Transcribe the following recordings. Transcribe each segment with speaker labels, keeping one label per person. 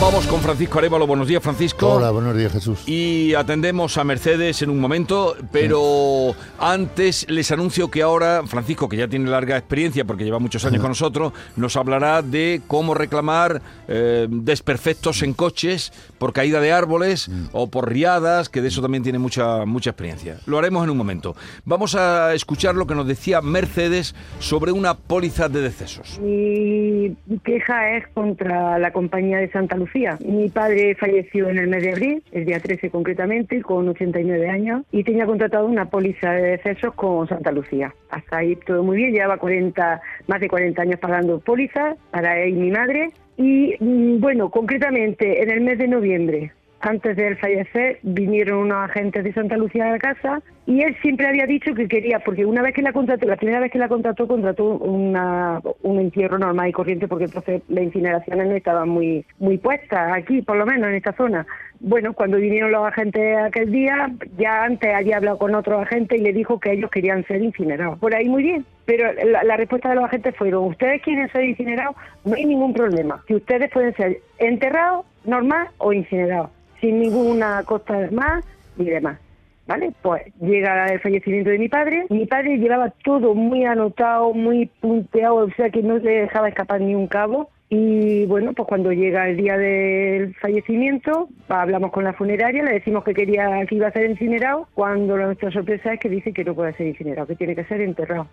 Speaker 1: Vamos con Francisco Arevalo. Buenos días, Francisco.
Speaker 2: Hola, buenos días, Jesús.
Speaker 1: Y atendemos a Mercedes en un momento, pero antes les anuncio que ahora Francisco, que ya tiene larga experiencia porque lleva muchos años con nosotros, nos hablará de cómo reclamar eh, desperfectos en coches por caída de árboles
Speaker 2: Mm.
Speaker 1: o por riadas, que de eso también tiene mucha, mucha experiencia. Lo haremos en un momento. Vamos a escuchar lo que nos decía Mercedes sobre una póliza de decesos.
Speaker 3: Mi queja es contra la compañía de Santa Lucía. Mi padre falleció en el mes de abril, el día 13 concretamente, con 89 años, y tenía contratado una póliza de decesos con Santa Lucía. Hasta ahí todo muy bien, llevaba 40, más de 40 años pagando pólizas para él y mi madre. Y mm, bueno, concretamente en el mes de noviembre, antes de él fallecer, vinieron unos agentes de Santa Lucía a la casa y él siempre había dicho que quería, porque una vez que la contrató, la primera vez que la contrató, contrató una, un entierro normal y corriente, porque entonces las incineraciones no estaban muy, muy puestas aquí, por lo menos en esta zona. Bueno, cuando vinieron los agentes aquel día, ya antes había hablado con otro agente y le dijo que ellos querían ser incinerados. Por ahí muy bien, pero la, respuesta de los agentes fueron, ustedes quieren ser incinerados, no hay ningún problema. Si ustedes pueden ser enterrados, normal o incinerados sin ninguna costa más ni demás. ¿Vale? Pues llega el fallecimiento de mi padre. Mi padre llevaba todo muy anotado, muy punteado, o sea que no le dejaba escapar ni un cabo. Y bueno, pues cuando llega el día del fallecimiento, hablamos con la funeraria, le decimos que quería que iba a ser incinerado, cuando nuestra sorpresa es que dice que no puede ser incinerado, que tiene que ser enterrado.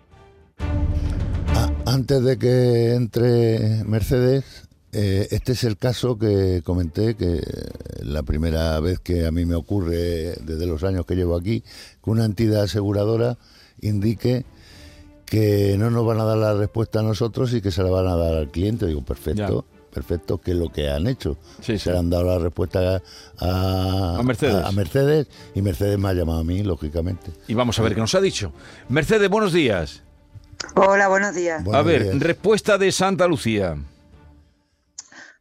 Speaker 2: Ah, antes de que entre Mercedes, eh, este es el caso que comenté, que la primera vez que a mí me ocurre desde los años que llevo aquí, que una entidad aseguradora indique que no nos van a dar la respuesta a nosotros y que se la van a dar al cliente. Digo, perfecto, perfecto, que es lo que han hecho.
Speaker 1: Sí.
Speaker 2: Se le han dado la respuesta a,
Speaker 1: A Mercedes.
Speaker 2: a Mercedes y Mercedes me ha llamado a mí, lógicamente.
Speaker 1: Y vamos a ver qué nos ha dicho. Mercedes, buenos días.
Speaker 4: Hola, buenos días.
Speaker 1: a ver,
Speaker 2: días.
Speaker 1: respuesta de Santa Lucía.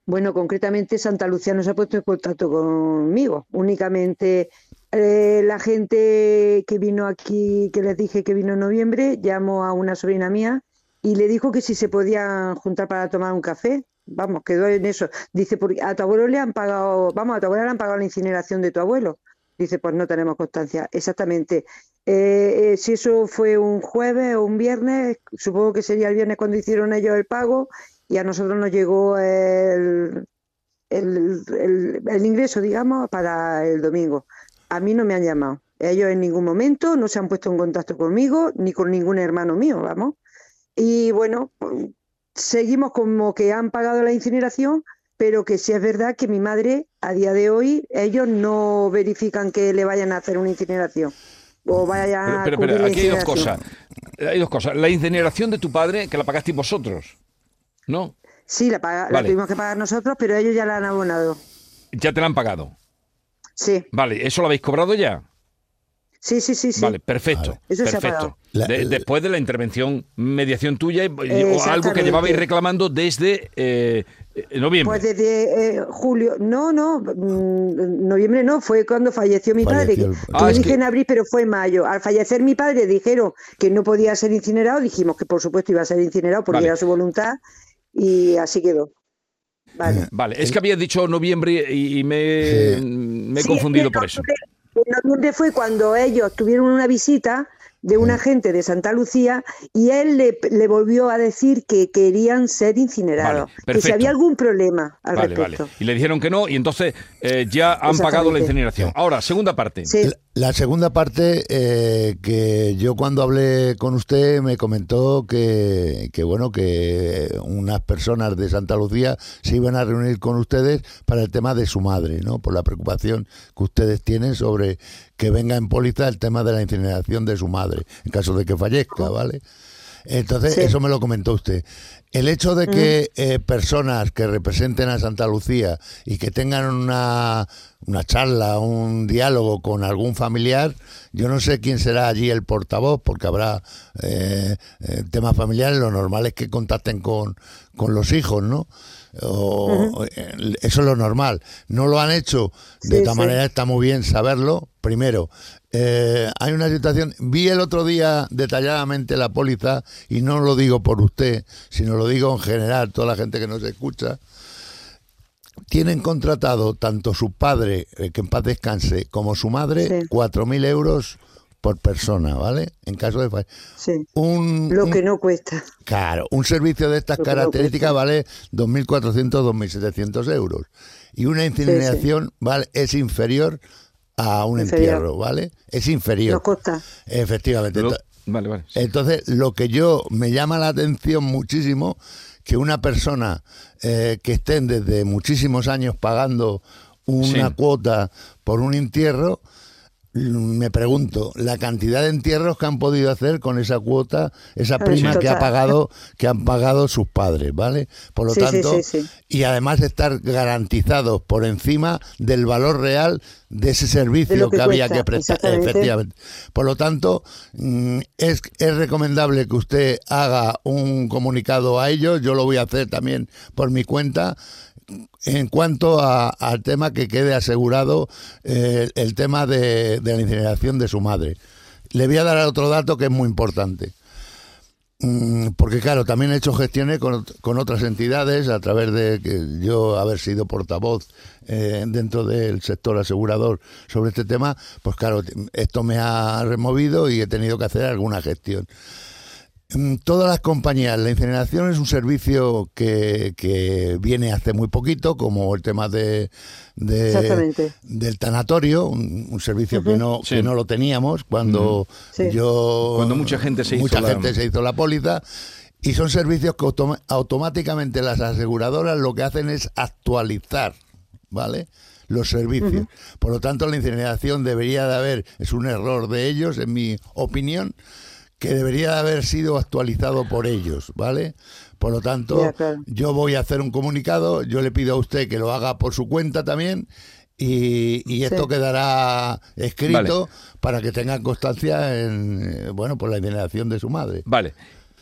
Speaker 4: Bueno, concretamente Santa Lucía no se ha puesto en contacto conmigo. Únicamente eh, la gente que vino aquí, que les dije que vino en noviembre, llamó a una sobrina mía y le dijo que si se podían juntar para tomar un café. Vamos, quedó en eso. Dice, porque a tu abuelo le han pagado, vamos, a tu abuela le han pagado la incineración de tu abuelo. Dice, pues no tenemos constancia. Exactamente. Eh, eh, si eso fue un jueves o un viernes, supongo que sería el viernes cuando hicieron ellos el pago y a nosotros nos llegó el, el, el- el ingreso, digamos, para el domingo. A mí no me han llamado. Ellos en ningún momento no se han puesto en contacto conmigo ni con ningún hermano mío, vamos. Y bueno, seguimos como que han pagado la incineración, pero que sí es verdad que mi madre, a día de hoy, ellos no verifican que le vayan a hacer una incineración. O vayan
Speaker 1: Pero,
Speaker 4: a
Speaker 1: pero, pero,
Speaker 4: la
Speaker 1: aquí hay dos cosas. Hay dos cosas. La incineración de tu padre, que la pagasteis vosotros. ¿No?
Speaker 4: Sí, la, paga- la tuvimos que pagar nosotros, pero ellos ya la han abonado.
Speaker 1: Ya te la han pagado.
Speaker 4: Sí,
Speaker 1: Vale, ¿eso lo habéis cobrado ya?
Speaker 4: sí, sí, sí. sí.
Speaker 1: Vale, perfecto.
Speaker 2: Vale.
Speaker 4: Eso se ha
Speaker 1: perfecto. De-
Speaker 2: la-
Speaker 1: después de la intervención, mediación tuya, o algo que llevabais reclamando desde eh, eh, noviembre.
Speaker 4: Pues desde eh, julio, no, no, mm, noviembre no, fue cuando falleció mi
Speaker 2: Falleció
Speaker 4: padre.
Speaker 2: el-
Speaker 1: Ah,
Speaker 4: dije
Speaker 1: que-
Speaker 4: en abril, pero fue en mayo. Al fallecer mi padre dijeron que no podía ser incinerado, dijimos que por supuesto iba a ser incinerado porque
Speaker 1: Vale.
Speaker 4: era su voluntad y así quedó. Vale.
Speaker 1: Vale, es que habías dicho noviembre y, y me,
Speaker 2: Sí.
Speaker 1: me he
Speaker 4: Sí,
Speaker 1: confundido por eso.
Speaker 4: En noviembre fue cuando ellos tuvieron una visita de un agente de Santa Lucía y él le, le volvió a decir que querían ser incinerados,
Speaker 1: Vale,
Speaker 4: que si había algún problema al
Speaker 1: Vale,
Speaker 4: respecto.
Speaker 1: vale. Y le dijeron que no y entonces eh, ya han pagado la incineración. Ahora, segunda parte.
Speaker 4: Sí.
Speaker 2: La, la segunda parte, eh, que yo cuando hablé con usted me comentó que, que, bueno, que unas personas de Santa Lucía se iban a reunir con ustedes para el tema de su madre, ¿no? Por la preocupación que ustedes tienen sobre que venga en póliza el tema de la incineración de su madre, en caso de que fallezca, ¿vale? Entonces,
Speaker 4: Sí.
Speaker 2: eso me lo comentó usted. El hecho de que eh, personas que representen a Santa Lucía y que tengan una, una charla, un diálogo con algún familiar, yo no sé quién será allí el portavoz, porque habrá eh, eh, temas familiares, lo normal es que contacten con, con los hijos, ¿no? O- eh, Eso es lo normal. No lo han hecho, de
Speaker 4: Sí,
Speaker 2: esta
Speaker 4: sí.
Speaker 2: manera está muy bien saberlo. Primero, eh, hay una situación, vi el otro día detalladamente la póliza, y no lo digo por usted, sino lo digo en general, toda la gente que nos escucha. Tienen contratado tanto su padre, eh, que en paz descanse, como su madre,
Speaker 4: Sí.
Speaker 2: 4.000 euros por persona, ¿vale? En caso de... fa-
Speaker 4: Sí.
Speaker 2: Un,
Speaker 4: Lo
Speaker 2: un-
Speaker 4: que no cuesta.
Speaker 2: Claro, un servicio de estas
Speaker 4: Lo no
Speaker 2: características
Speaker 4: cuesta.
Speaker 2: vale 2.400, 2.700 euros. Y una incineración vale, es inferior a un
Speaker 4: Inferior.
Speaker 2: entierro, ¿vale? Es inferior.
Speaker 4: Nos cuesta.
Speaker 2: Efectivamente.
Speaker 1: Lo- Vale, vale. sí.
Speaker 2: Entonces, lo que yo me llama la atención muchísimo, que una persona eh, que estén desde muchísimos años pagando una
Speaker 1: Sí.
Speaker 2: cuota por un entierro, me pregunto, la cantidad de entierros que han podido hacer con esa cuota, esa
Speaker 4: Ah,
Speaker 2: prima
Speaker 4: sí.
Speaker 2: que ha pagado, que han pagado sus padres, ¿vale? Por lo
Speaker 4: Sí,
Speaker 2: tanto,
Speaker 4: sí,
Speaker 2: y además estar garantizados por encima del valor real de ese servicio
Speaker 4: De que
Speaker 2: había que prestar. Efectivamente. Por lo tanto, mm, es, es recomendable que usted haga un comunicado a ellos. Yo lo voy a hacer también por mi cuenta. En cuanto a- al tema que quede asegurado eh, el tema de, la incineración de su madre. Le voy a dar otro dato que es muy importante. Mm, Porque claro, también he hecho gestiones con, con otras entidades a través de que yo haber sido portavoz eh, dentro del sector asegurador sobre este tema, pues claro, esto me ha removido y he tenido que hacer alguna gestión. Mm, Todas las compañías, la incineración es un servicio que, que viene hace muy poquito, como el tema de, de- del tanatorio, un, un servicio que, no,
Speaker 1: Sí.
Speaker 2: que no lo teníamos cuando
Speaker 4: Sí.
Speaker 2: yo...
Speaker 1: Cuando mucha gente se hizo
Speaker 2: mucha
Speaker 1: la-
Speaker 2: gente se hizo la póliza y son servicios que automáticamente las aseguradoras lo que hacen es actualizar, ¿vale? Los servicios. Por lo tanto, la incineración debería de haber, es un error de ellos, en mi opinión, que debería de haber sido actualizado por ellos, ¿vale? Por lo tanto,
Speaker 4: claro.
Speaker 2: yo voy a hacer un comunicado, yo le pido a usted que lo haga por su cuenta también y, y esto
Speaker 4: Sí.
Speaker 2: quedará escrito para que tengan constancia en, eh, bueno, por la incineración de su madre.
Speaker 1: Vale.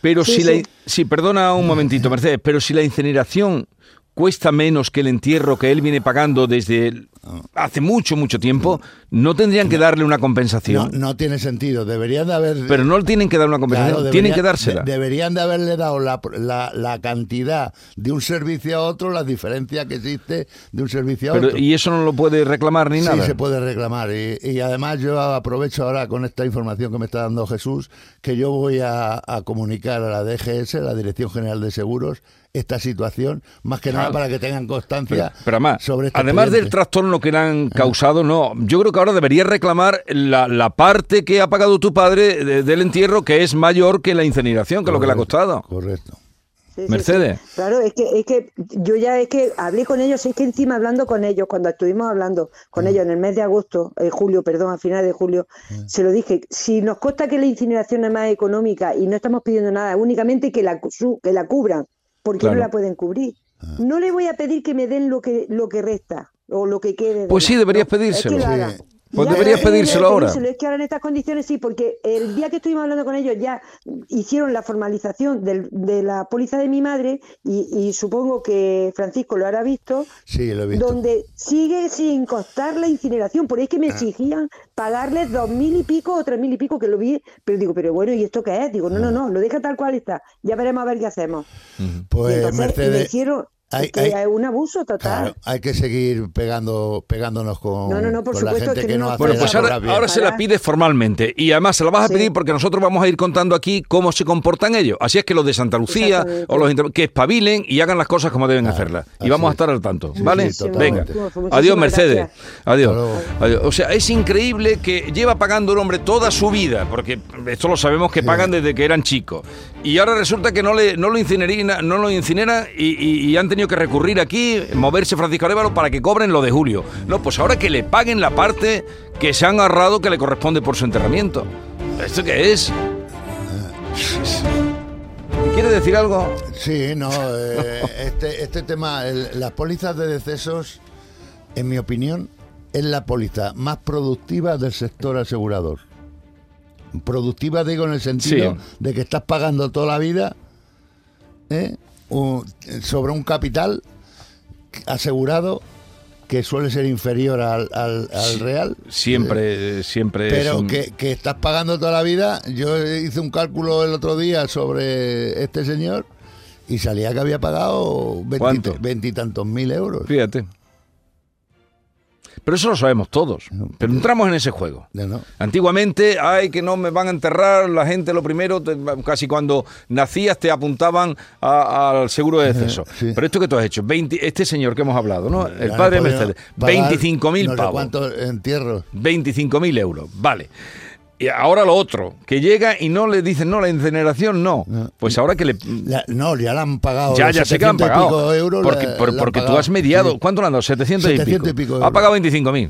Speaker 1: Pero
Speaker 4: Sí,
Speaker 1: si la...
Speaker 4: sí.
Speaker 1: in- Sí, perdona un momentito, Mercedes, pero si la incineración cuesta menos que el entierro que él viene pagando desde hace mucho, mucho tiempo, ¿no tendrían que darle una compensación?
Speaker 2: no tiene sentido, deberían de haber...
Speaker 1: Pero no le tienen que dar una compensación,
Speaker 2: Claro,
Speaker 1: tienen
Speaker 2: deberían-
Speaker 1: que dársela.
Speaker 2: de- deberían de haberle dado la, la, la cantidad de un servicio a otro, la diferencia que existe de un servicio a
Speaker 1: Pero,
Speaker 2: otro.
Speaker 1: y eso no lo puede reclamar ni
Speaker 2: Sí,
Speaker 1: nada.
Speaker 2: se puede reclamar. Y, y además yo aprovecho ahora con esta información que me está dando Jesús, que yo voy a, a comunicar a la DGS, la Dirección General de Seguros, esta situación, más que nada para que tengan constancia
Speaker 1: pero además,
Speaker 2: sobre este
Speaker 1: además del trastorno que le han causado, no. Yo creo que ahora debería reclamar la, la parte que ha pagado tu padre de- del entierro, que es mayor que la incineración, que es lo que le ha costado.
Speaker 2: Correcto.
Speaker 4: Sí,
Speaker 1: Mercedes.
Speaker 4: sí. Claro, es que, es que yo ya es que hablé con ellos, es que encima hablando con ellos, cuando estuvimos hablando
Speaker 1: Mm.
Speaker 4: con ellos en el mes de agosto, eh, julio, perdón, a finales de julio,
Speaker 1: Mm.
Speaker 4: se lo dije, si nos consta que la incineración es más económica y no estamos pidiendo nada, únicamente que la, su- que la cubran, porque
Speaker 1: Claro.
Speaker 4: no la pueden cubrir.
Speaker 1: Ah.
Speaker 4: No le voy a pedir que me den lo que, lo que resta o lo que quede. de
Speaker 1: Pues sí, deberías
Speaker 4: no, es que
Speaker 1: pedírselo.
Speaker 2: Sí.
Speaker 1: Pues deberías pedírselo ahora.
Speaker 4: pedírselo, Es que ahora en estas condiciones sí, porque el día que estuvimos hablando con ellos ya hicieron la formalización del- de la póliza de mi madre y, y supongo que Francisco lo habrá visto,
Speaker 2: Sí, lo he visto.
Speaker 4: donde sigue sin costar la incineración. Por ahí es que me exigían pagarles dos mil y pico o tres mil y pico, que lo vi, pero digo, pero bueno, ¿y esto qué es? Digo, no, no, no, lo deja tal cual está. Ya veremos a ver qué hacemos. Y
Speaker 2: Pues
Speaker 4: entonces me
Speaker 2: Mercedes,
Speaker 4: hicieron
Speaker 2: hay-
Speaker 4: que
Speaker 2: hay-
Speaker 4: es un abuso total.
Speaker 2: claro, hay que seguir pegando, pegándonos con,
Speaker 4: No, no, no, por
Speaker 2: con la
Speaker 4: supuesto
Speaker 2: gente
Speaker 4: que
Speaker 2: que
Speaker 4: no
Speaker 2: hace
Speaker 1: Bueno, pues ahora, se la pides formalmente y además se la vas a
Speaker 4: Sí.
Speaker 1: pedir porque nosotros vamos a ir contando aquí cómo se comportan ellos. Así es que los de Santa Lucía o los que espabilen y hagan las cosas como deben hacerlas. Y vamos a
Speaker 2: es.
Speaker 1: estar al tanto,
Speaker 2: Sí,
Speaker 1: ¿vale?
Speaker 2: sí,
Speaker 1: Venga. Adiós, Mercedes. Adiós. Adiós. O sea, es increíble que lleva pagando el hombre toda su vida, porque esto lo sabemos que pagan desde que eran chicos. Y ahora resulta que no, le, no lo incinerina, no lo incineran y, y- han tenido que recurrir aquí, moverse Francisco Arévalo para que cobren lo de Julio. No, pues ahora que le paguen la parte que se han ahorrado que le corresponde por su enterramiento. ¿Esto qué es? ¿Quiere decir algo?
Speaker 2: Sí, no, eh, este, este tema, las pólizas de decesos, en mi opinión, es la póliza más productiva del sector asegurador. Productiva digo en el sentido
Speaker 1: Sí.
Speaker 2: de que estás pagando toda la vida ¿eh? un- sobre un capital asegurado que suele ser inferior al, al- al real.
Speaker 1: Siempre, siempre es
Speaker 2: Pero que, que estás pagando toda la vida. Yo hice un cálculo el otro día sobre este señor y salía que había pagado veintitantos mil euros.
Speaker 1: Fíjate. Pero eso lo sabemos todos. Pero entramos en ese juego. Antiguamente, ay, que no me van a enterrar, la gente lo primero, te- casi cuando nacías te apuntaban al seguro de deceso.
Speaker 2: Sí.
Speaker 1: Pero esto que tú has hecho, 20 este señor que hemos hablado, ¿no? El
Speaker 2: Ya
Speaker 1: padre
Speaker 2: no
Speaker 1: Mercedes,
Speaker 2: pagar
Speaker 1: 25.000
Speaker 2: no sé
Speaker 1: pavos.
Speaker 2: cuántos entierros.
Speaker 1: 25.000 euros, vale. Y ahora lo otro, que llega y no le dicen, no, la incineración no. Pues ahora que le...
Speaker 2: La- no, ya le han pagado.
Speaker 1: Ya, ya sé que le han
Speaker 2: 700 y pico
Speaker 1: pagado.
Speaker 2: euros
Speaker 1: porque
Speaker 2: le-
Speaker 1: por-
Speaker 2: han
Speaker 1: porque tú
Speaker 2: pagado.
Speaker 1: has mediado. ¿Cuánto le han dado? 700, y
Speaker 2: 700
Speaker 1: pico.
Speaker 2: y pico
Speaker 1: Ha pagado 25.000.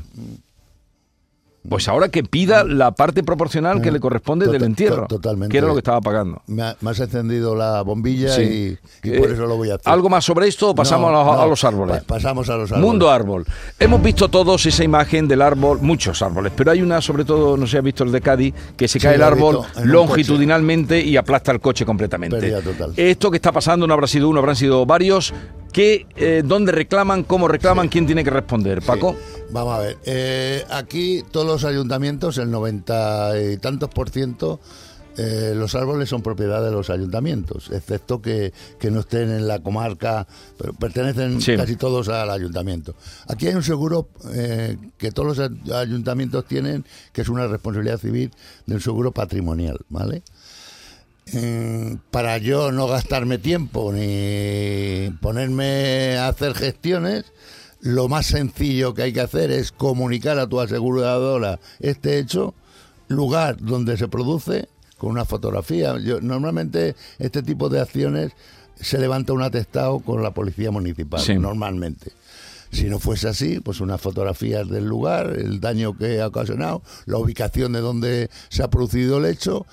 Speaker 1: Pues ahora que pida la parte proporcional que le corresponde del entierro.
Speaker 2: totalmente.
Speaker 1: Que era lo que estaba pagando.
Speaker 2: Me, ha- me has encendido la bombilla
Speaker 1: Sí.
Speaker 2: y, y por
Speaker 1: Eh,
Speaker 2: eso lo voy a hacer.
Speaker 1: ¿Algo más sobre esto o pasamos
Speaker 2: No,
Speaker 1: a, los, a
Speaker 2: no,
Speaker 1: los árboles?
Speaker 2: pa- pasamos a los árboles.
Speaker 1: Mundo árbol. Hemos visto todos esa imagen del árbol, muchos árboles, pero hay una, sobre todo, no sé si has visto el de Cádiz, que se
Speaker 2: Sí,
Speaker 1: cae el árbol longitudinalmente y aplasta el coche completamente.
Speaker 2: Total.
Speaker 1: Esto que está pasando no habrá sido uno, habrán sido varios. ¿Qué, eh, ¿Dónde reclaman? ¿Cómo reclaman? ¿Quién tiene que responder? Paco.
Speaker 2: Sí. Vamos a ver. eh, aquí todos los ayuntamientos, el noventa y tantos por ciento, eh, los árboles son propiedad de los ayuntamientos, excepto que, que no estén en la comarca, pero pertenecen
Speaker 1: Sí.
Speaker 2: casi todos al ayuntamiento. Aquí hay un seguro eh, que todos los ay- ayuntamientos tienen, que es una responsabilidad civil del seguro patrimonial, ¿vale? Eh, para yo no gastarme tiempo ni ponerme a hacer gestiones, lo más sencillo que hay que hacer es comunicar a tu aseguradora este hecho, lugar donde se produce, con una fotografía. Yo, normalmente este tipo de acciones se levanta un atestado con la policía municipal,
Speaker 1: Sí.
Speaker 2: normalmente. Si no fuese así, pues unas fotografías del lugar, el daño que ha ocasionado, la ubicación de donde se ha producido el hecho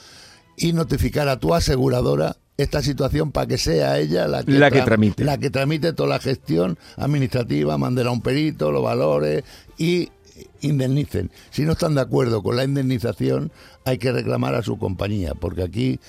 Speaker 2: y notificar a tu aseguradora esta situación para que sea ella la que,
Speaker 1: La que
Speaker 2: tra-
Speaker 1: tramite.
Speaker 2: la que tramite toda la gestión administrativa, manden a un perito, los valores y indemnicen. Si no están de acuerdo con la indemnización, hay que reclamar a su compañía, porque aquí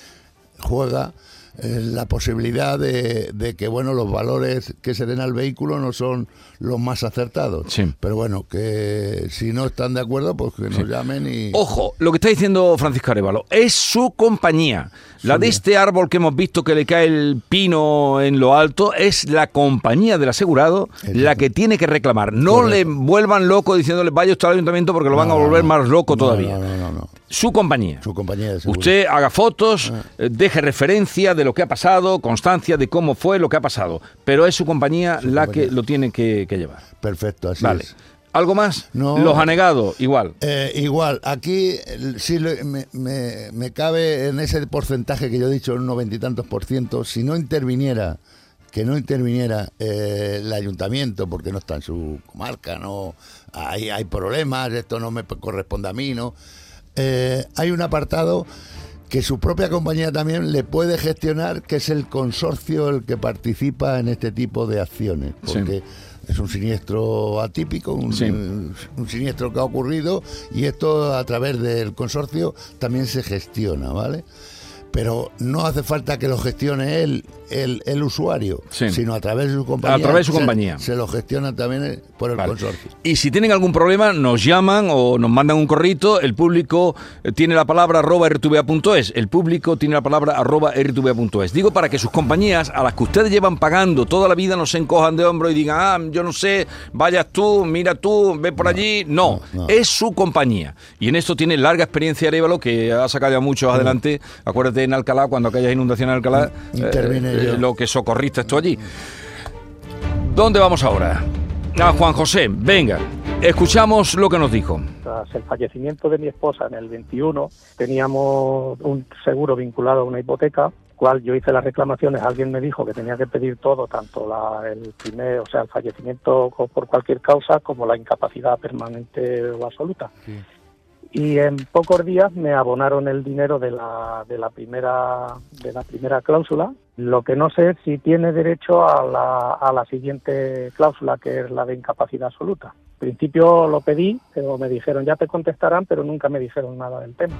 Speaker 2: juega eh, la posibilidad de, de que bueno los valores que se den al vehículo no son los más acertados.
Speaker 1: Sí.
Speaker 2: Pero bueno, que si no están de acuerdo, pues que nos llamen y...
Speaker 1: Ojo, lo que está diciendo Francisco Arevalo es su compañía. La de este árbol que hemos visto que le cae el pino en lo alto es la compañía del asegurado la que tiene que reclamar. No
Speaker 2: Correcto.
Speaker 1: le vuelvan loco diciéndole vaya usted al ayuntamiento porque lo van a volver más loco
Speaker 2: no,
Speaker 1: todavía.
Speaker 2: No, no, no.
Speaker 1: Su compañía.
Speaker 2: Su compañía.
Speaker 1: Usted haga fotos, eh, deje referencia de lo que ha pasado, constancia de cómo fue lo que ha pasado, pero es su compañía la
Speaker 2: compañía.
Speaker 1: que lo tiene que, que llevar.
Speaker 2: Perfecto, así
Speaker 1: Vale.
Speaker 2: es.
Speaker 1: ¿Algo más?
Speaker 2: No.
Speaker 1: Los anegados, igual.
Speaker 2: Eh, igual, aquí sí me- me cabe en ese porcentaje que yo he dicho, un noventa y tantos por ciento, si no interviniera, que no interviniera eh, el ayuntamiento, porque no está en su comarca, no hay, hay problemas, esto no me corresponde a mí, ¿no? Eh, hay un apartado que su propia compañía también le puede gestionar, que es el consorcio el que participa en este tipo de acciones,
Speaker 1: Sí.
Speaker 2: porque es un siniestro atípico, un,
Speaker 1: Sí.
Speaker 2: un siniestro que ha ocurrido y esto a través del consorcio también se gestiona, ¿vale? Pero no hace falta que lo gestione él, el, el usuario,
Speaker 1: Sí.
Speaker 2: sino a través de su compañía.
Speaker 1: A través de su compañía.
Speaker 2: Se, lo gestiona también eh, por el
Speaker 1: Vale.
Speaker 2: consorcio.
Speaker 1: Y si tienen algún problema, nos llaman o nos mandan un corrito. El público eh, tiene la palabra arroba rtva.es. El público tiene la palabra arroba rtva.es. Digo para que sus compañías, a las que ustedes llevan pagando toda la vida, no se encojan de hombro y digan, ah, yo no sé, vayas tú, mira tú, ve por allí. No,
Speaker 2: no, no.
Speaker 1: es su compañía. Y en esto tiene larga experiencia Arevalo, que ha sacado a muchos adelante. Acuérdate en Alcalá, cuando aquellas inundaciones en Alcalá,
Speaker 2: Intervine
Speaker 1: eh,
Speaker 2: yo.
Speaker 1: lo que socorriste esto allí. ¿Dónde vamos ahora? A Juan José, venga, escuchamos lo que nos dijo.
Speaker 5: Tras el fallecimiento de mi esposa en el 21, teníamos un seguro vinculado a una hipoteca, cual yo hice las reclamaciones, alguien me dijo que tenía que pedir todo, tanto la, el primer, o sea, el fallecimiento por cualquier causa como la incapacidad permanente o absoluta. Y en pocos días me abonaron el dinero de la, de la primera de la primera cláusula. Lo que no sé es si tiene derecho a la, a la siguiente cláusula, que es la de incapacidad absoluta. En principio lo pedí, pero me dijeron ya te contestarán, pero nunca me dijeron nada del tema.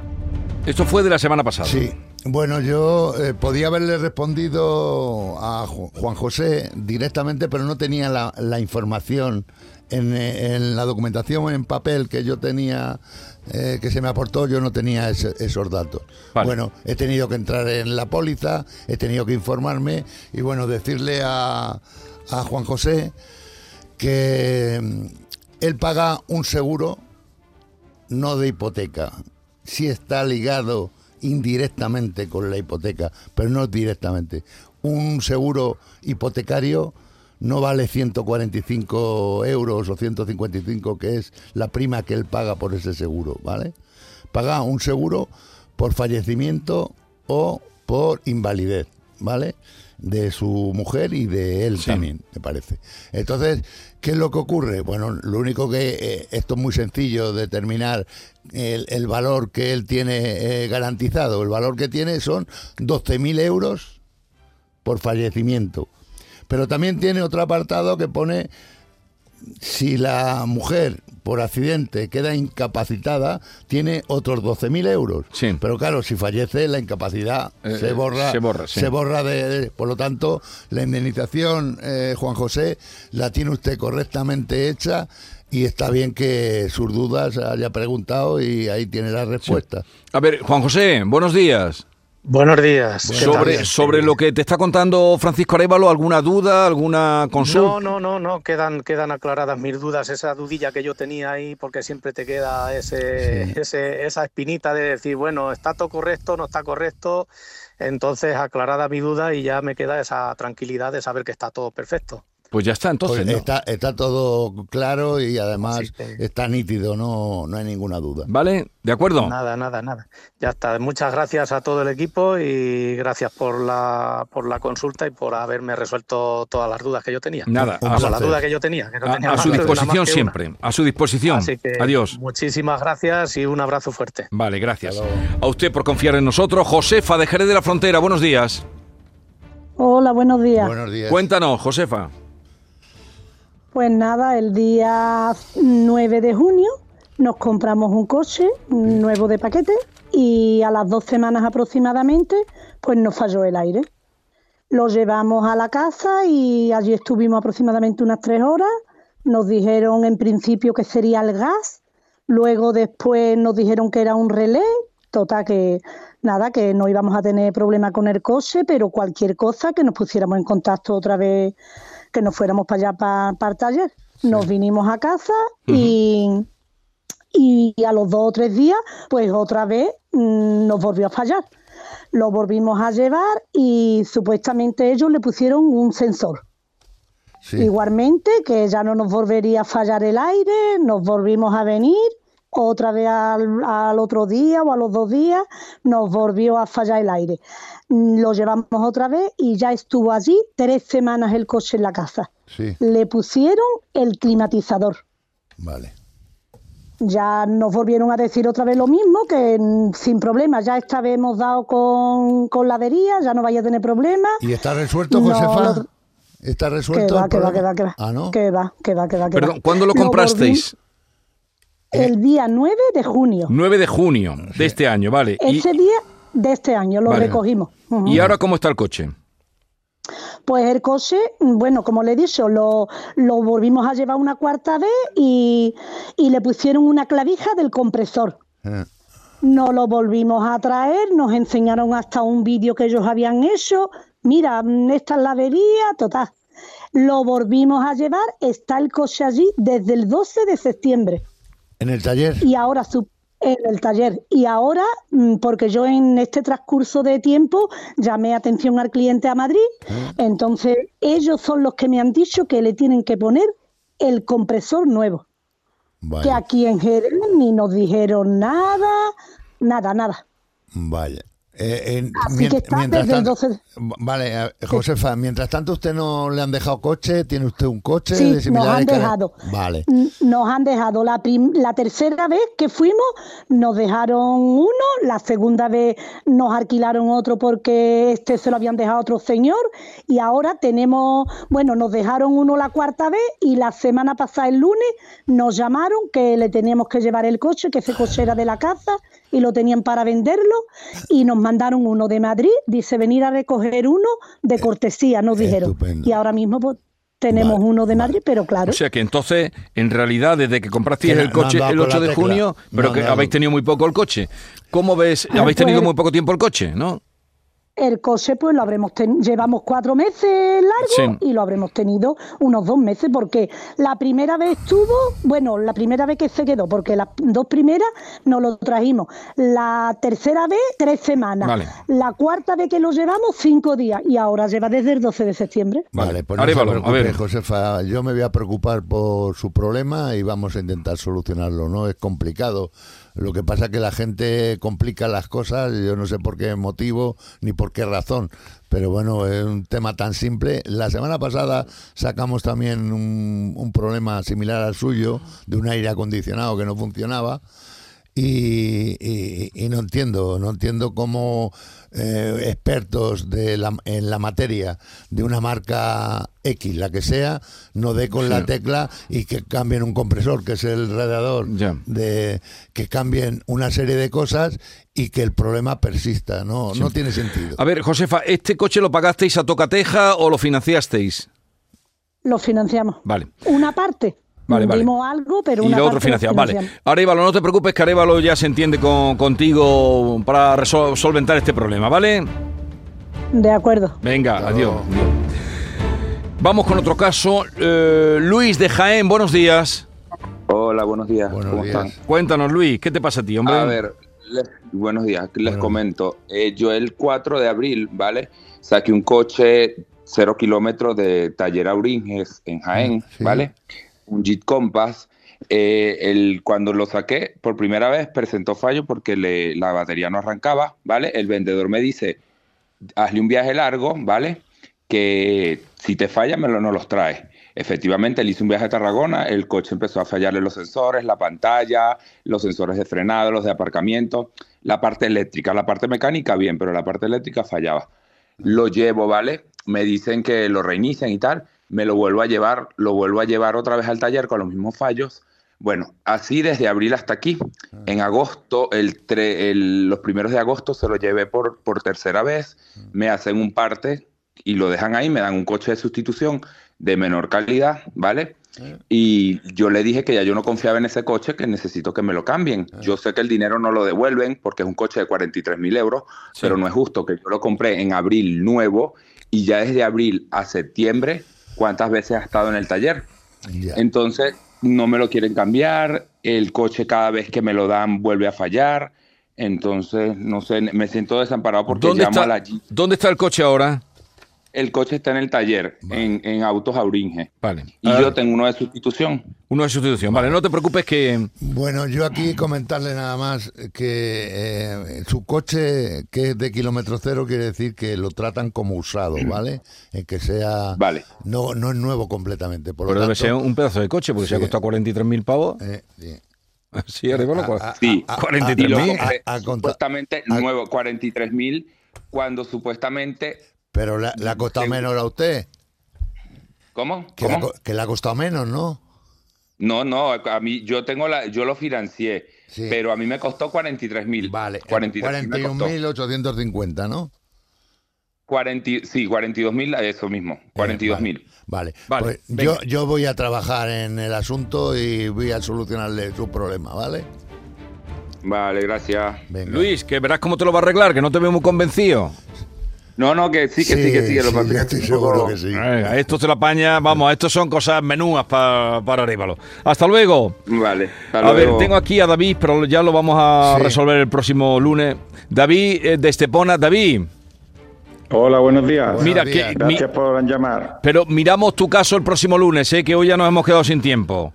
Speaker 1: Esto fue de la semana pasada.
Speaker 2: Sí, Bueno, yo eh, podía haberle respondido a Ju- Juan José directamente, pero no tenía la, la información en, eh, en la documentación en papel que yo tenía, eh, que se me aportó, yo no tenía ese- esos datos.
Speaker 1: Vale.
Speaker 2: Bueno, he tenido que entrar en la póliza, he tenido que informarme y bueno, decirle a, a Juan José que mm, él paga un seguro no de hipoteca. Sí está ligado indirectamente con la hipoteca, pero no directamente. Un seguro hipotecario no vale 145 euros o 155, que es la prima que él paga por ese seguro, ¿vale? Paga un seguro por fallecimiento o por invalidez, ¿vale? De su mujer y de él
Speaker 1: Sí.
Speaker 2: también, me parece. Entonces, ¿qué es lo que ocurre? Bueno, lo único que eh, esto es muy sencillo, determinar el, el valor que él tiene eh, garantizado. El valor que tiene son 12.000 euros por fallecimiento. Pero también tiene otro apartado que pone si la mujer por accidente queda incapacitada, tiene otros 12.000 euros.
Speaker 1: Sí.
Speaker 2: Pero claro, si fallece, la incapacidad
Speaker 1: Eh,
Speaker 2: se borra.
Speaker 1: se borra, sí.
Speaker 2: se borra de, de- Por lo tanto, la indemnización, eh, Juan José, la tiene usted correctamente hecha y está bien que sus dudas haya preguntado y ahí tiene la respuesta.
Speaker 1: A ver, Juan José, buenos días.
Speaker 5: Buenos días. ¿qué
Speaker 1: Sobre, sobre lo que te está contando Francisco Arevalo, ¿alguna duda, alguna consulta?
Speaker 5: No, no, no, no, quedan, quedan aclaradas mis dudas, esa dudilla que yo tenía ahí, porque siempre te queda ese, ese, esa espinita de decir, bueno, está todo correcto, no está correcto, entonces aclarada mi duda y ya me queda esa tranquilidad de saber que está todo perfecto.
Speaker 1: Pues ya está, entonces.
Speaker 2: Pues
Speaker 1: ¿no?
Speaker 2: está, está todo claro y además está nítido, no, no hay ninguna duda.
Speaker 1: ¿Vale? ¿De acuerdo?
Speaker 5: Nada, nada, nada. Ya está. Muchas gracias a todo el equipo y gracias por la, por la consulta y por haberme resuelto todas las dudas que yo tenía.
Speaker 1: Nada, a,
Speaker 5: la duda que yo tenía. Que no
Speaker 1: a-
Speaker 5: tenía
Speaker 1: a su disposición siempre. A su disposición.
Speaker 5: Así que
Speaker 1: Adiós.
Speaker 5: muchísimas gracias y un abrazo fuerte.
Speaker 1: Vale, gracias. A usted por confiar en nosotros. Josefa de Jerez de la Frontera, buenos días.
Speaker 6: Hola, buenos días.
Speaker 2: Buenos días.
Speaker 1: Cuéntanos, Josefa.
Speaker 6: Pues nada, el día 9 de junio nos compramos un coche nuevo de paquete y a las dos semanas aproximadamente pues nos falló el aire. Lo llevamos a la casa y allí estuvimos aproximadamente unas tres horas. Nos dijeron en principio que sería el gas, luego después nos dijeron que era un relé. Total, que nada, que no íbamos a tener problema con el coche, pero cualquier cosa que nos pusiéramos en contacto otra vez, que nos fuéramos para allá, para, el taller. Nos vinimos a casa y, y a los dos o tres días, pues otra vez mm, nos volvió a fallar. Lo volvimos a llevar y supuestamente ellos le pusieron un sensor.
Speaker 2: Sí.
Speaker 6: Igualmente, que ya no nos volvería a fallar el aire, nos volvimos a venir, otra vez al, al otro día o a los dos días nos volvió a fallar el aire. Mm, Lo llevamos otra vez y ya estuvo allí tres semanas el coche en la casa.
Speaker 2: Sí,
Speaker 6: Le pusieron el climatizador.
Speaker 2: vale.
Speaker 6: Ya nos volvieron a decir otra vez lo mismo, que mm, sin problema, ya esta vez hemos dado con, con la avería, ya no vaya a tener problemas.
Speaker 2: ¿Y está resuelto,
Speaker 6: No,
Speaker 2: Josefa?
Speaker 6: lo-
Speaker 2: ¿Está
Speaker 6: Que
Speaker 2: resuelto
Speaker 6: va,
Speaker 2: el
Speaker 6: que va, que va, que va.
Speaker 2: Ah, ¿no?
Speaker 6: Que va, que va, que va, que
Speaker 1: Perdón,
Speaker 6: va.
Speaker 1: ¿cuándo lo comprasteis?
Speaker 6: El día 9 de junio.
Speaker 1: 9 de junio de este año, vale. Y,
Speaker 6: Ese día de este año lo
Speaker 1: Vale.
Speaker 6: recogimos.
Speaker 1: ¿Y ahora cómo está el coche?
Speaker 6: Pues el coche, bueno, como le he dicho, lo, lo volvimos a llevar una cuarta vez y, y le pusieron una clavija del compresor.
Speaker 2: Eh,
Speaker 6: Nos lo volvimos a traer, nos enseñaron hasta un vídeo que ellos habían hecho. Mira, esta es la avería, total. Lo volvimos a llevar, está el coche allí desde el 12 de septiembre
Speaker 2: ¿En el taller?
Speaker 6: y ahora su- en el taller. Y ahora, mm, porque yo en este transcurso de tiempo llamé atención al cliente a Madrid, entonces ellos son los que me han dicho que le tienen que poner el compresor nuevo. Que aquí en Jerez ni nos dijeron nada, nada, nada.
Speaker 2: vaya. Eh, en-
Speaker 6: Así
Speaker 2: mien-
Speaker 6: que está
Speaker 2: mientras
Speaker 6: desde el
Speaker 2: tanto-
Speaker 6: 12 de-
Speaker 2: Vale, eh, Josefa, mientras tanto usted no le han dejado coche, ¿tiene usted un coche?
Speaker 6: Sí,
Speaker 2: de
Speaker 6: nos han dejado.
Speaker 2: Vale.
Speaker 6: Nos han dejado la, tercera vez que fuimos, nos dejaron uno, la segunda vez nos alquilaron otro porque este se lo habían dejado a otro señor y ahora tenemos, bueno, nos dejaron uno la cuarta vez y la semana pasada, el lunes, nos llamaron que le teníamos que llevar el coche, que ese coche era de la casa y lo tenían para venderlo y nos mandaron uno de Madrid, dice venir a recoger uno de cortesía, nos dijeron.
Speaker 2: estupendo.
Speaker 6: Y ahora mismo pues, tenemos
Speaker 2: Vale,
Speaker 6: uno de Madrid, pero claro.
Speaker 1: O sea que entonces, en realidad, desde que comprasteis el coche el
Speaker 2: con
Speaker 1: 8
Speaker 2: la
Speaker 1: de junio, pero que habéis tenido muy poco el coche. ¿Cómo ves?
Speaker 6: Ah,
Speaker 1: Habéis tenido
Speaker 6: pues-
Speaker 1: muy poco tiempo el coche, ¿no?
Speaker 6: El coche, pues lo habremos tenido, llevamos cuatro meses largo
Speaker 1: Sí.
Speaker 6: y lo habremos tenido unos dos meses, porque la primera vez estuvo, bueno, la primera vez que se quedó, porque las dos primeras nos lo trajimos. La tercera vez, tres semanas.
Speaker 1: Vale.
Speaker 6: La cuarta vez que lo llevamos, cinco días. Y ahora lleva desde el 12 de septiembre.
Speaker 2: Vale, pues no se
Speaker 1: a ver.
Speaker 2: Josefa. Yo me voy a preocupar por su problema y vamos a intentar solucionarlo. No es complicado. Lo que pasa es que la gente complica las cosas. Yo no sé por qué motivo ni por qué razón. Pero bueno, es un tema tan simple. La semana pasada sacamos también un, un problema similar al suyo de un aire acondicionado que no funcionaba. Y, y- y no entiendo, no entiendo cómo eh, expertos de la, en la materia de una marca X, la que sea, no dé con la tecla y que cambien un compresor, que es el radiador, de que cambien una serie de cosas y que el problema persista. No, no tiene sentido.
Speaker 1: A ver, Josefa, ¿este coche lo pagasteis a tocateja o lo financiasteis?
Speaker 6: Lo financiamos.
Speaker 1: Vale.
Speaker 6: Una parte.
Speaker 1: Vale, vale.
Speaker 6: Algo, pero
Speaker 1: y
Speaker 6: una
Speaker 1: lo otro financiado. Vale. Arevalo, no te preocupes que Arevalo ya se entiende con, contigo para solventar este problema, ¿vale?
Speaker 6: De acuerdo.
Speaker 1: Venga, adiós. Vamos con otro caso. Eh, Luis de Jaén, buenos días.
Speaker 7: Hola, buenos días.
Speaker 2: Buenos
Speaker 7: ¿Cómo
Speaker 2: días.
Speaker 7: están?
Speaker 1: Cuéntanos, Luis, ¿qué te pasa a ti, hombre?
Speaker 7: A ver, les- buenos días. Les comento. Eh, yo el 4 de abril, ¿vale? Saqué un coche cero kilómetros de Taller Auringes en Jaén,
Speaker 2: Sí.
Speaker 7: ¿vale? Un Jeep Compass. Eh, el, cuando lo saqué por primera vez presentó fallo porque le- la batería no arrancaba, ¿vale? El vendedor me dice, hazle un viaje largo, ¿vale? Que si te falla, me no los traes. Efectivamente, él hizo un viaje a Tarragona, el coche empezó a fallarle los sensores, la pantalla, los sensores de frenado, los de aparcamiento, la parte eléctrica, la parte mecánica bien, pero la parte eléctrica fallaba. Lo llevo, ¿vale? Me dicen que lo reinicien y tal, me lo vuelvo a llevar, lo vuelvo a llevar otra vez al taller con los mismos fallos. Bueno, así desde abril hasta aquí. En agosto, el tre- el- los primeros de agosto se lo llevé por, por tercera vez, me hacen un parte y lo dejan ahí, me dan un coche de sustitución de menor calidad, ¿vale? Y yo le dije que ya yo no confiaba en ese coche, que necesito que me lo cambien. Yo sé que el dinero no lo devuelven porque es un coche de 43 mil euros,
Speaker 1: Sí.
Speaker 7: pero no es justo que yo lo compré en abril nuevo y ya desde abril a septiembre, ¿cuántas veces ha estado en el taller? Entonces, no me lo quieren cambiar, el coche cada vez que me lo dan vuelve a fallar, entonces, no sé, me siento desamparado porque
Speaker 1: ¿Dónde,
Speaker 7: llamo
Speaker 1: está,
Speaker 7: a la.
Speaker 1: ¿Dónde está el coche ahora?
Speaker 7: El coche está en el taller, en, en Autos Auringe.
Speaker 1: Vale.
Speaker 7: Y
Speaker 1: Ah,
Speaker 7: yo tengo uno de sustitución.
Speaker 1: Uno de sustitución. Vale, no te preocupes que...
Speaker 2: Bueno, yo aquí comentarle nada más que eh, su coche que es de kilómetro cero quiere decir que lo tratan como usado, ¿vale? En que sea
Speaker 7: Vale.
Speaker 2: no no es nuevo completamente, por lo
Speaker 1: Pero debe
Speaker 2: tanto,
Speaker 1: ser un pedazo de coche porque se ha
Speaker 2: Sí.
Speaker 1: costado 43.000 pavos.
Speaker 2: eh, sí.
Speaker 1: Sí, Arevalo,
Speaker 2: A-
Speaker 1: ¿cuál?
Speaker 2: a-
Speaker 7: Sí.
Speaker 2: a- a-
Speaker 1: 43.000.
Speaker 7: Y lo
Speaker 2: a-
Speaker 7: compré
Speaker 2: a- a conta-
Speaker 7: supuestamente
Speaker 2: a-
Speaker 7: nuevo, 43 mil, cuando supuestamente...
Speaker 2: Pero le, le ha costado
Speaker 7: Sí.
Speaker 2: menos a usted,
Speaker 7: ¿Cómo?
Speaker 2: que le, ha,
Speaker 7: ¿Cómo?
Speaker 2: co- que le ha costado menos, ¿no?
Speaker 7: No, no, a mí yo tengo la, yo lo financié,
Speaker 2: Sí.
Speaker 7: pero a mí me costó 43 mil.
Speaker 2: Vale,
Speaker 7: 43 me costó.
Speaker 2: 41.850, ¿no?
Speaker 7: 40, sí, 42 mil, eso mismo, 42 mil.
Speaker 2: Vale,
Speaker 1: Vale,
Speaker 2: pues yo, yo voy a trabajar en el asunto y voy a solucionarle su problema, ¿vale?
Speaker 7: Vale, gracias.
Speaker 2: Venga.
Speaker 1: Luis, que verás cómo te lo va a arreglar, que no te veo muy convencido.
Speaker 7: No, no, que sí, que sí, que sí, que lo
Speaker 2: sí, estoy seguro que sí.
Speaker 1: Eh, a esto se la apaña, vamos, estos son cosas menúas pa- para Arevalo. Hasta luego.
Speaker 7: Vale, hasta
Speaker 1: A ver, tengo aquí a David, pero ya lo vamos a
Speaker 2: Sí.
Speaker 1: resolver el próximo lunes. David eh, de Estepona. David,
Speaker 8: Hola, buenos días.
Speaker 2: Buenos
Speaker 1: mira,
Speaker 2: días.
Speaker 1: que, mi-
Speaker 8: Gracias por llamar.
Speaker 1: pero miramos tu caso el próximo lunes, ¿eh? que hoy ya nos hemos quedado sin tiempo.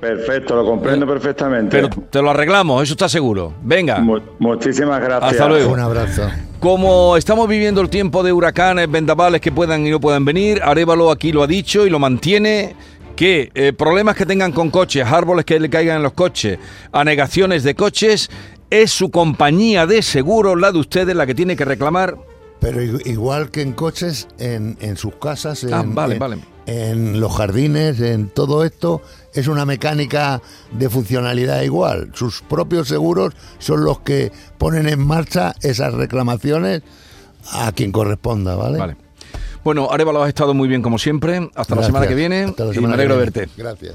Speaker 8: Perfecto, lo comprendo perfectamente.
Speaker 1: Pero te lo arreglamos, eso está seguro. Venga.
Speaker 8: Mu- muchísimas gracias.
Speaker 1: Hasta luego.
Speaker 2: Un abrazo.
Speaker 1: Como estamos viviendo el tiempo de huracanes, vendavales que puedan y no puedan venir, Arevalo aquí lo ha dicho y lo mantiene, que eh, problemas que tengan con coches, árboles que le caigan en los coches, anegaciones de coches, es su compañía de seguro, la de ustedes, la que tiene que reclamar.
Speaker 2: Pero igual que en coches, en, en sus casas, en,
Speaker 1: Ah, vale,
Speaker 2: en-
Speaker 1: vale.
Speaker 2: En los jardines, en todo esto, es una mecánica de funcionalidad igual. Sus propios seguros son los que ponen en marcha esas reclamaciones a quien corresponda, ¿vale?
Speaker 1: Vale. Bueno, Arevalo, has estado muy bien como siempre. Hasta la semana que viene.
Speaker 2: Hasta la
Speaker 1: y
Speaker 2: semana
Speaker 1: me alegro
Speaker 2: que viene.
Speaker 1: verte.
Speaker 2: Gracias.